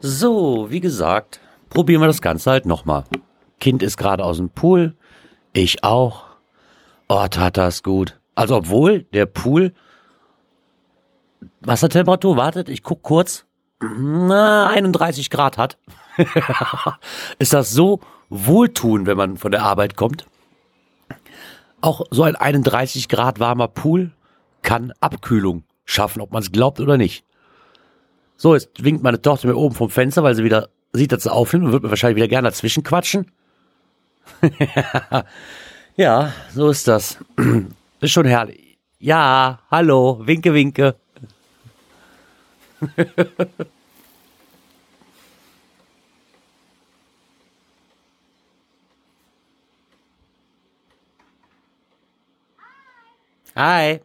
So, wie gesagt, probieren wir das Ganze halt nochmal. Kind ist gerade aus dem Pool, ich auch. Oh, tat das gut. Also obwohl der Pool Wassertemperatur, wartet, ich guck kurz, na, 31 Grad hat. ist das so wohltuend, wenn man von der Arbeit kommt? Auch so ein 31 Grad warmer Pool kann Abkühlung schaffen, ob man es glaubt oder nicht. So, jetzt winkt meine Tochter mir oben vom Fenster, weil sie wieder sieht, dass sie aufnimmt und wird mir wahrscheinlich wieder gerne dazwischen quatschen. ja, so ist das. ist schon herrlich. Ja, hallo, winke, winke. Hi.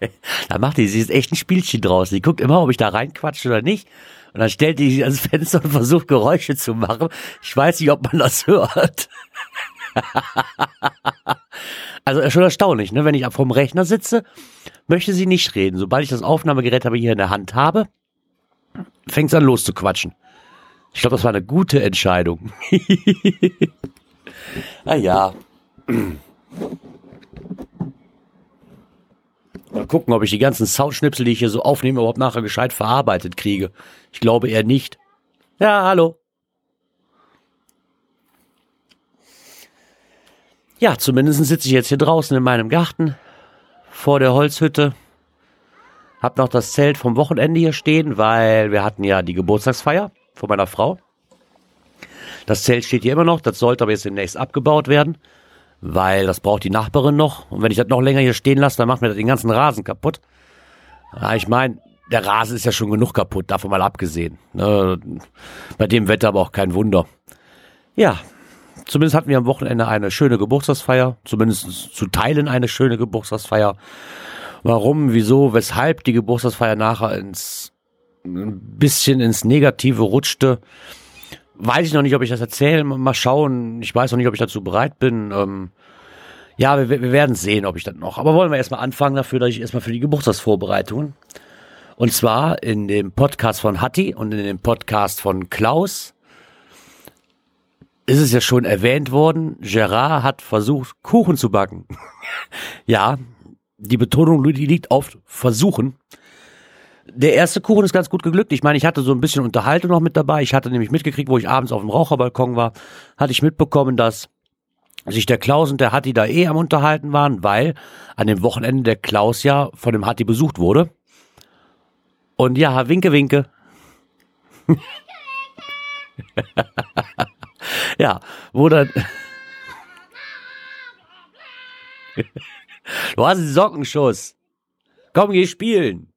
da macht die, sie ist echt ein Spielchen draus. Die guckt immer, ob ich da reinquatsche oder nicht. Und dann stellt die sich ans Fenster und versucht Geräusche zu machen. Ich weiß nicht, ob man das hört. also schon erstaunlich, ne? Wenn ich vom Rechner sitze, möchte sie nicht reden. Sobald ich das Aufnahmegerät aber hier in der Hand habe, fängt es an loszuquatschen. Ich glaube, das war eine gute Entscheidung. naja. Mal gucken, ob ich die ganzen Soundschnipsel, die ich hier so aufnehme, überhaupt nachher gescheit verarbeitet kriege. Ich glaube eher nicht. Ja, hallo. Ja, zumindest sitze ich jetzt hier draußen in meinem Garten vor der Holzhütte. Hab noch das Zelt vom Wochenende hier stehen, weil wir hatten ja die Geburtstagsfeier von meiner Frau. Das Zelt steht hier immer noch, das sollte aber jetzt demnächst abgebaut werden weil das braucht die Nachbarin noch. Und wenn ich das noch länger hier stehen lasse, dann macht mir das den ganzen Rasen kaputt. Ja, ich meine, der Rasen ist ja schon genug kaputt, davon mal abgesehen. Ne? Bei dem Wetter aber auch kein Wunder. Ja, zumindest hatten wir am Wochenende eine schöne Geburtstagsfeier, zumindest zu Teilen eine schöne Geburtstagsfeier. Warum, wieso, weshalb die Geburtstagsfeier nachher ins ein bisschen ins Negative rutschte, weiß ich noch nicht, ob ich das erzähle. Mal schauen. Ich weiß noch nicht, ob ich dazu bereit bin. Ähm, ja, wir, wir werden sehen, ob ich das noch. Aber wollen wir erstmal anfangen dafür, dass ich erstmal für die Geburtstagsvorbereitungen. Und zwar in dem Podcast von Hatti und in dem Podcast von Klaus ist es ja schon erwähnt worden, Gerard hat versucht, Kuchen zu backen. ja, die Betonung liegt auf versuchen der erste Kuchen ist ganz gut geglückt. Ich meine, ich hatte so ein bisschen Unterhaltung noch mit dabei. Ich hatte nämlich mitgekriegt, wo ich abends auf dem Raucherbalkon war, hatte ich mitbekommen, dass sich der Klaus und der Hatti da eh am Unterhalten waren, weil an dem Wochenende der Klaus ja von dem Hatti besucht wurde. Und ja, winke, winke. ja, wo dann. du hast einen Sockenschuss. Komm, geh spielen.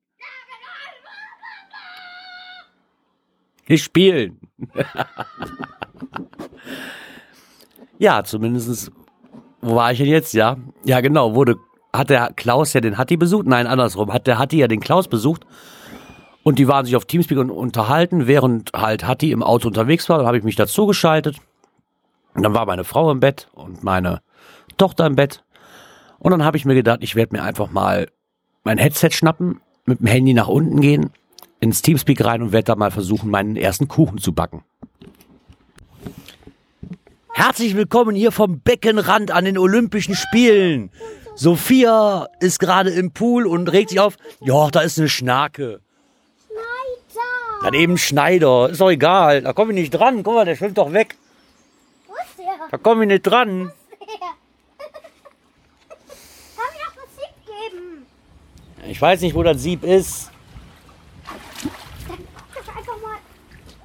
Nicht spielen. ja, zumindestens. wo war ich denn jetzt? Ja, ja, genau, wurde, hat der Klaus ja den Hatti besucht? Nein, andersrum, hat der Hatti ja den Klaus besucht. Und die waren sich auf Teamspeak unterhalten, während halt Hatti im Auto unterwegs war. Dann habe ich mich dazu geschaltet. Und dann war meine Frau im Bett und meine Tochter im Bett. Und dann habe ich mir gedacht, ich werde mir einfach mal mein Headset schnappen, mit dem Handy nach unten gehen ins Teamspeak rein und werde da mal versuchen, meinen ersten Kuchen zu backen. Herzlich willkommen hier vom Beckenrand an den Olympischen Spielen. Sophia ist gerade im Pool und regt sich auf. Ja, da ist eine Schnake. Schneider. Dann eben Schneider. Ist doch egal. Da komme ich nicht dran. Guck mal, der schwimmt doch weg. Wo ist der? Da komme ich nicht dran. Wo ist der? Kann mir auch das Sieb geben? Ich weiß nicht, wo das Sieb ist.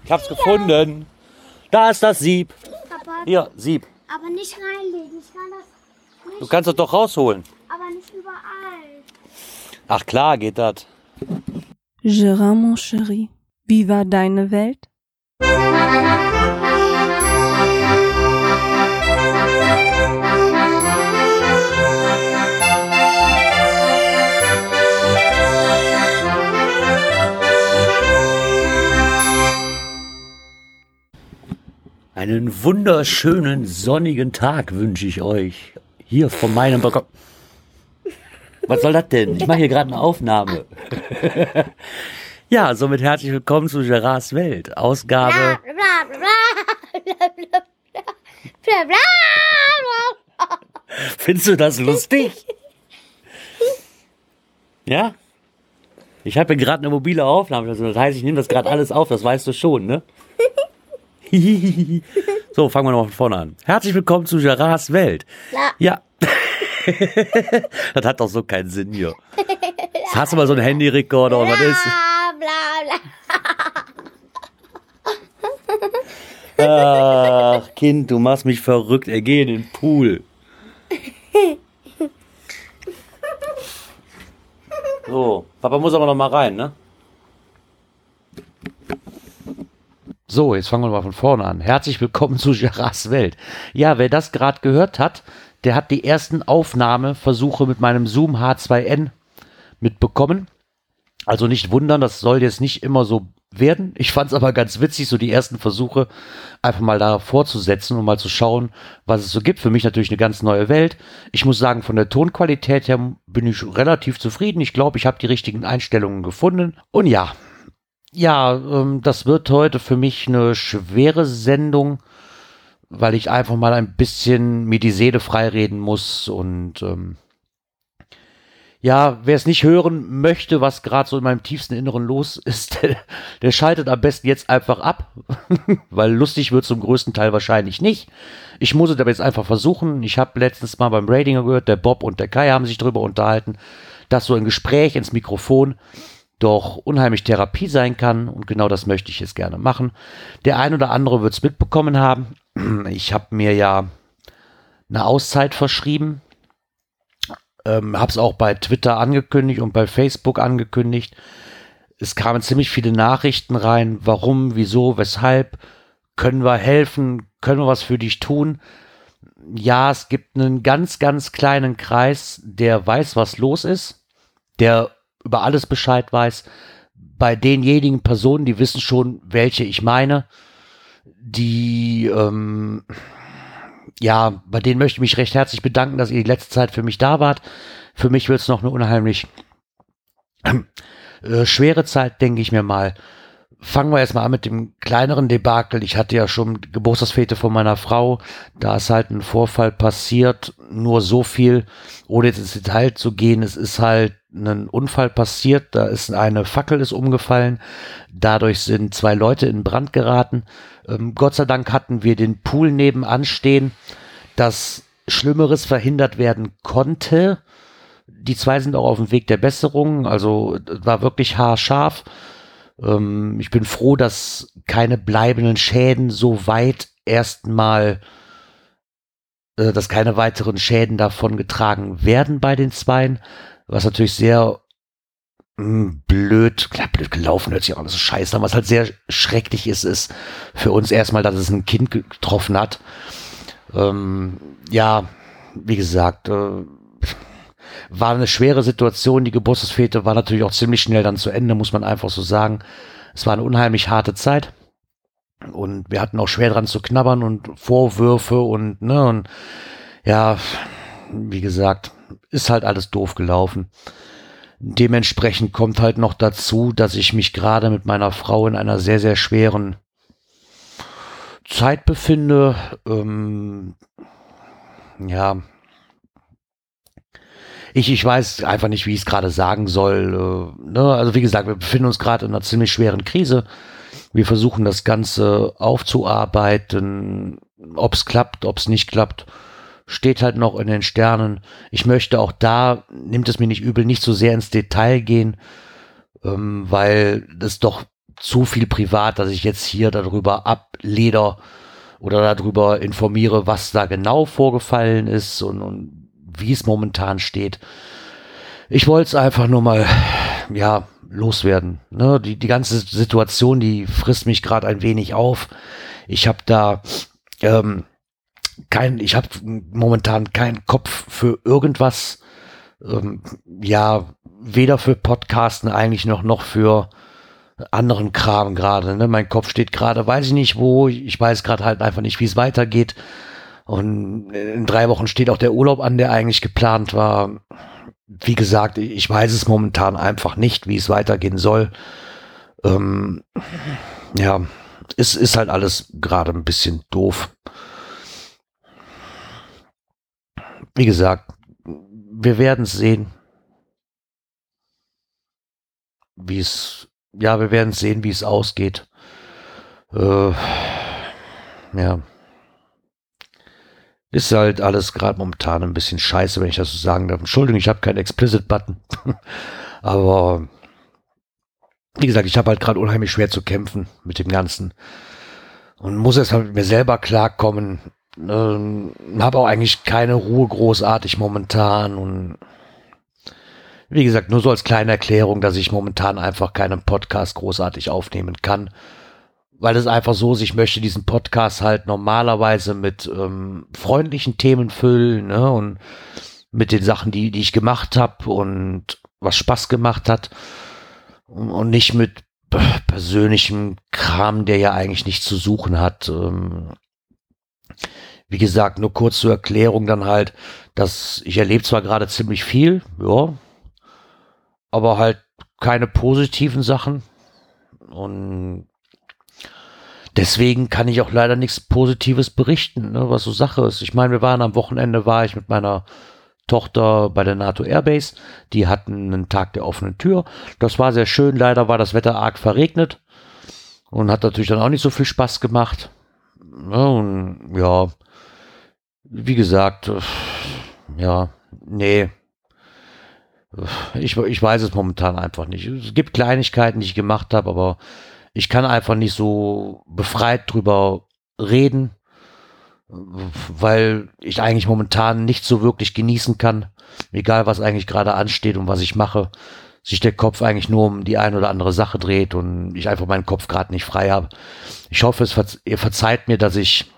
Ich hab's gefunden. Da ist das Sieb. Papa. Hier, Sieb. Aber nicht reinlegen. Ich kann das nicht. Du kannst es doch rausholen. Aber nicht überall. Ach klar, geht das. Gérard, mon chéri, wie war deine Welt? Einen wunderschönen sonnigen Tag wünsche ich euch. Hier von meinem Balkon. Was soll das denn? Ich mache hier gerade eine Aufnahme. Ja, somit herzlich willkommen zu Gerards Welt. Ausgabe. Findest du das lustig? ja? Ich habe hier gerade eine mobile Aufnahme. Also das heißt, ich nehme das gerade alles auf, das weißt du schon, ne? so, fangen wir noch von vorne an. Herzlich willkommen zu Gerards Welt. Ja. das hat doch so keinen Sinn hier. Jetzt hast du mal so einen Handyrekorder und was ist? Bla, bla, bla. Ach, Kind, du machst mich verrückt. Er geht in den Pool. So, Papa muss aber noch mal rein, ne? So, jetzt fangen wir mal von vorne an. Herzlich willkommen zu Gerards Welt. Ja, wer das gerade gehört hat, der hat die ersten Aufnahmeversuche mit meinem Zoom H2N mitbekommen. Also nicht wundern, das soll jetzt nicht immer so werden. Ich fand es aber ganz witzig, so die ersten Versuche einfach mal da fortzusetzen und mal zu schauen, was es so gibt. Für mich natürlich eine ganz neue Welt. Ich muss sagen, von der Tonqualität her bin ich relativ zufrieden. Ich glaube, ich habe die richtigen Einstellungen gefunden. Und ja, ja, ähm, das wird heute für mich eine schwere Sendung, weil ich einfach mal ein bisschen mir die Seele freireden muss und ähm, ja, wer es nicht hören möchte, was gerade so in meinem tiefsten Inneren los ist, der, der schaltet am besten jetzt einfach ab, weil lustig wird zum größten Teil wahrscheinlich nicht. Ich muss es aber jetzt einfach versuchen. Ich habe letztens mal beim Ratinger gehört, der Bob und der Kai haben sich darüber unterhalten, dass so ein Gespräch ins Mikrofon doch unheimlich Therapie sein kann und genau das möchte ich jetzt gerne machen. Der ein oder andere wird es mitbekommen haben. Ich habe mir ja eine Auszeit verschrieben ähm, habe es auch bei Twitter angekündigt und bei Facebook angekündigt. Es kamen ziemlich viele Nachrichten rein. Warum, wieso, weshalb? Können wir helfen? Können wir was für dich tun? Ja, es gibt einen ganz, ganz kleinen Kreis, der weiß, was los ist, der über alles Bescheid weiß. Bei denjenigen Personen, die wissen schon, welche ich meine, die ähm, ja, bei denen möchte ich mich recht herzlich bedanken, dass ihr die letzte Zeit für mich da wart. Für mich wird es noch eine unheimlich äh, schwere Zeit, denke ich mir mal. Fangen wir erstmal an mit dem kleineren Debakel. Ich hatte ja schon Geburtstagsfete von meiner Frau. Da ist halt ein Vorfall passiert. Nur so viel, ohne jetzt ins Detail zu gehen. Es ist halt ein Unfall passiert. Da ist eine Fackel ist umgefallen. Dadurch sind zwei Leute in Brand geraten. Ähm, Gott sei Dank hatten wir den Pool nebenan stehen, dass Schlimmeres verhindert werden konnte. Die zwei sind auch auf dem Weg der Besserung, also war wirklich haarscharf. Ähm, ich bin froh, dass keine bleibenden Schäden so weit erstmal, äh, dass keine weiteren Schäden davon getragen werden bei den Zweien, was natürlich sehr hm, blöd, klar, blöd gelaufen hört sich auch alles so scheiße an. Was halt sehr schrecklich ist, ist für uns erstmal, dass es ein Kind getroffen hat. Ähm, ja, wie gesagt, äh, war eine schwere Situation. Die Geburtstagsfete war natürlich auch ziemlich schnell dann zu Ende, muss man einfach so sagen. Es war eine unheimlich harte Zeit. Und wir hatten auch schwer dran zu knabbern und Vorwürfe und, ne, und ja, wie gesagt, ist halt alles doof gelaufen. Dementsprechend kommt halt noch dazu, dass ich mich gerade mit meiner Frau in einer sehr, sehr schweren Zeit befinde. Ähm, ja. Ich, ich weiß einfach nicht, wie ich es gerade sagen soll. Äh, ne? Also wie gesagt, wir befinden uns gerade in einer ziemlich schweren Krise. Wir versuchen das Ganze aufzuarbeiten. Ob es klappt, ob es nicht klappt steht halt noch in den Sternen. Ich möchte auch da, nimmt es mir nicht übel, nicht so sehr ins Detail gehen, ähm, weil das doch zu viel privat, dass ich jetzt hier darüber ableder oder darüber informiere, was da genau vorgefallen ist und, und wie es momentan steht. Ich wollte es einfach nur mal, ja, loswerden. Ne? Die, die ganze Situation, die frisst mich gerade ein wenig auf. Ich habe da ähm, kein, ich habe momentan keinen Kopf für irgendwas. Ähm, ja, weder für Podcasten eigentlich noch noch für anderen Kram gerade. Ne? Mein Kopf steht gerade, weiß ich nicht wo. Ich weiß gerade halt einfach nicht, wie es weitergeht. Und in drei Wochen steht auch der Urlaub an, der eigentlich geplant war. Wie gesagt, ich weiß es momentan einfach nicht, wie es weitergehen soll. Ähm, ja, es ist halt alles gerade ein bisschen doof. Wie gesagt, wir werden sehen. Wie es, ja, wir werden sehen, wie es ausgeht. Äh, ja. Ist halt alles gerade momentan ein bisschen scheiße, wenn ich das so sagen darf. Entschuldigung, ich habe keinen Explicit-Button. Aber wie gesagt, ich habe halt gerade unheimlich schwer zu kämpfen mit dem Ganzen. Und muss jetzt halt mit mir selber klarkommen. Ähm, habe auch eigentlich keine Ruhe großartig momentan. Und wie gesagt, nur so als kleine Erklärung, dass ich momentan einfach keinen Podcast großartig aufnehmen kann weil es einfach so ist, ich möchte diesen Podcast halt normalerweise mit ähm, freundlichen Themen füllen ne? und mit den Sachen, die, die ich gemacht habe und was Spaß gemacht hat und nicht mit persönlichem Kram, der ja eigentlich nichts zu suchen hat. Ähm, wie gesagt, nur kurz zur Erklärung dann halt, dass ich erlebe zwar gerade ziemlich viel, ja, aber halt keine positiven Sachen und deswegen kann ich auch leider nichts Positives berichten, ne, was so Sache ist. Ich meine, wir waren am Wochenende, war ich mit meiner Tochter bei der NATO Airbase. Die hatten einen Tag der offenen Tür. Das war sehr schön. Leider war das Wetter arg verregnet und hat natürlich dann auch nicht so viel Spaß gemacht. Ne, und ja, wie gesagt, ja, nee. Ich, ich weiß es momentan einfach nicht. Es gibt Kleinigkeiten, die ich gemacht habe, aber ich kann einfach nicht so befreit drüber reden, weil ich eigentlich momentan nicht so wirklich genießen kann, egal was eigentlich gerade ansteht und was ich mache, sich der Kopf eigentlich nur um die eine oder andere Sache dreht und ich einfach meinen Kopf gerade nicht frei habe. Ich hoffe, es verze ihr verzeiht mir, dass ich,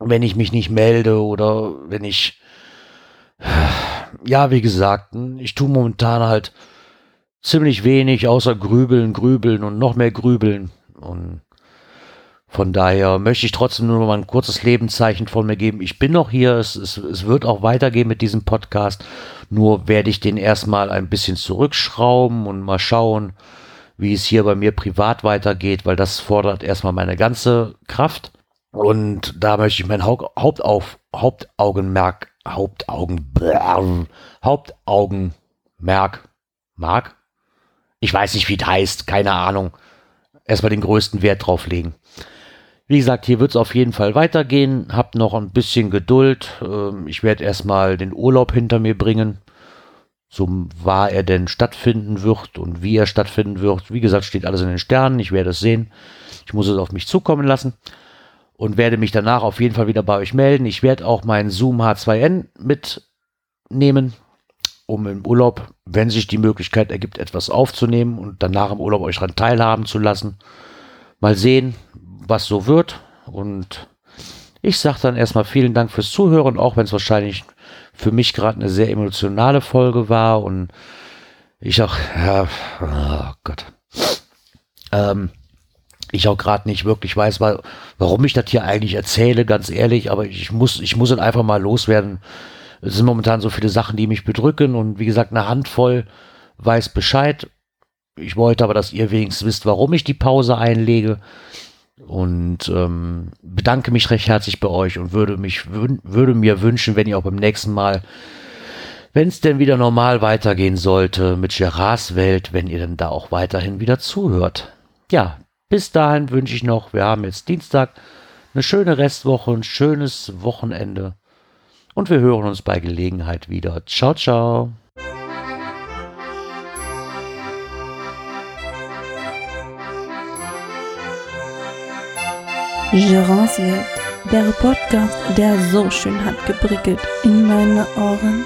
wenn ich mich nicht melde oder wenn ich, ja, wie gesagt, ich tue momentan halt ziemlich wenig, außer grübeln, grübeln und noch mehr grübeln. Und von daher möchte ich trotzdem nur mal ein kurzes Lebenszeichen von mir geben. Ich bin noch hier, es, es, es wird auch weitergehen mit diesem Podcast. Nur werde ich den erstmal ein bisschen zurückschrauben und mal schauen, wie es hier bei mir privat weitergeht, weil das fordert erstmal meine ganze Kraft. Und da möchte ich mein Hauptauf, Hauptaugenmerk, Hauptaugen, Hauptaugenmerk, Mark, ich weiß nicht, wie es heißt, keine Ahnung. Erstmal den größten Wert drauf legen. Wie gesagt, hier wird es auf jeden Fall weitergehen. Habt noch ein bisschen Geduld. Ähm, ich werde erstmal den Urlaub hinter mir bringen. So wahr er denn stattfinden wird und wie er stattfinden wird. Wie gesagt, steht alles in den Sternen. Ich werde es sehen. Ich muss es auf mich zukommen lassen und werde mich danach auf jeden Fall wieder bei euch melden. Ich werde auch meinen Zoom H2N mitnehmen um im Urlaub, wenn sich die Möglichkeit ergibt, etwas aufzunehmen und danach im Urlaub euch daran teilhaben zu lassen. Mal sehen, was so wird. Und ich sage dann erstmal vielen Dank fürs Zuhören, auch wenn es wahrscheinlich für mich gerade eine sehr emotionale Folge war und ich auch, ja, oh Gott, ähm, ich auch gerade nicht wirklich weiß, weil, warum ich das hier eigentlich erzähle, ganz ehrlich, aber ich muss, ich muss es einfach mal loswerden es sind momentan so viele Sachen, die mich bedrücken und wie gesagt, eine Handvoll weiß Bescheid. Ich wollte aber, dass ihr wenigstens wisst, warum ich die Pause einlege und ähm, bedanke mich recht herzlich bei euch und würde mich würde mir wünschen, wenn ihr auch beim nächsten Mal, wenn es denn wieder normal weitergehen sollte mit Gerards Welt, wenn ihr dann da auch weiterhin wieder zuhört. Ja, bis dahin wünsche ich noch, wir haben jetzt Dienstag, eine schöne Restwoche, ein schönes Wochenende und wir hören uns bei Gelegenheit wieder. Ciao, ciao. Gérance Welt, der Podcast, der so schön hat geprickelt in meine Ohren.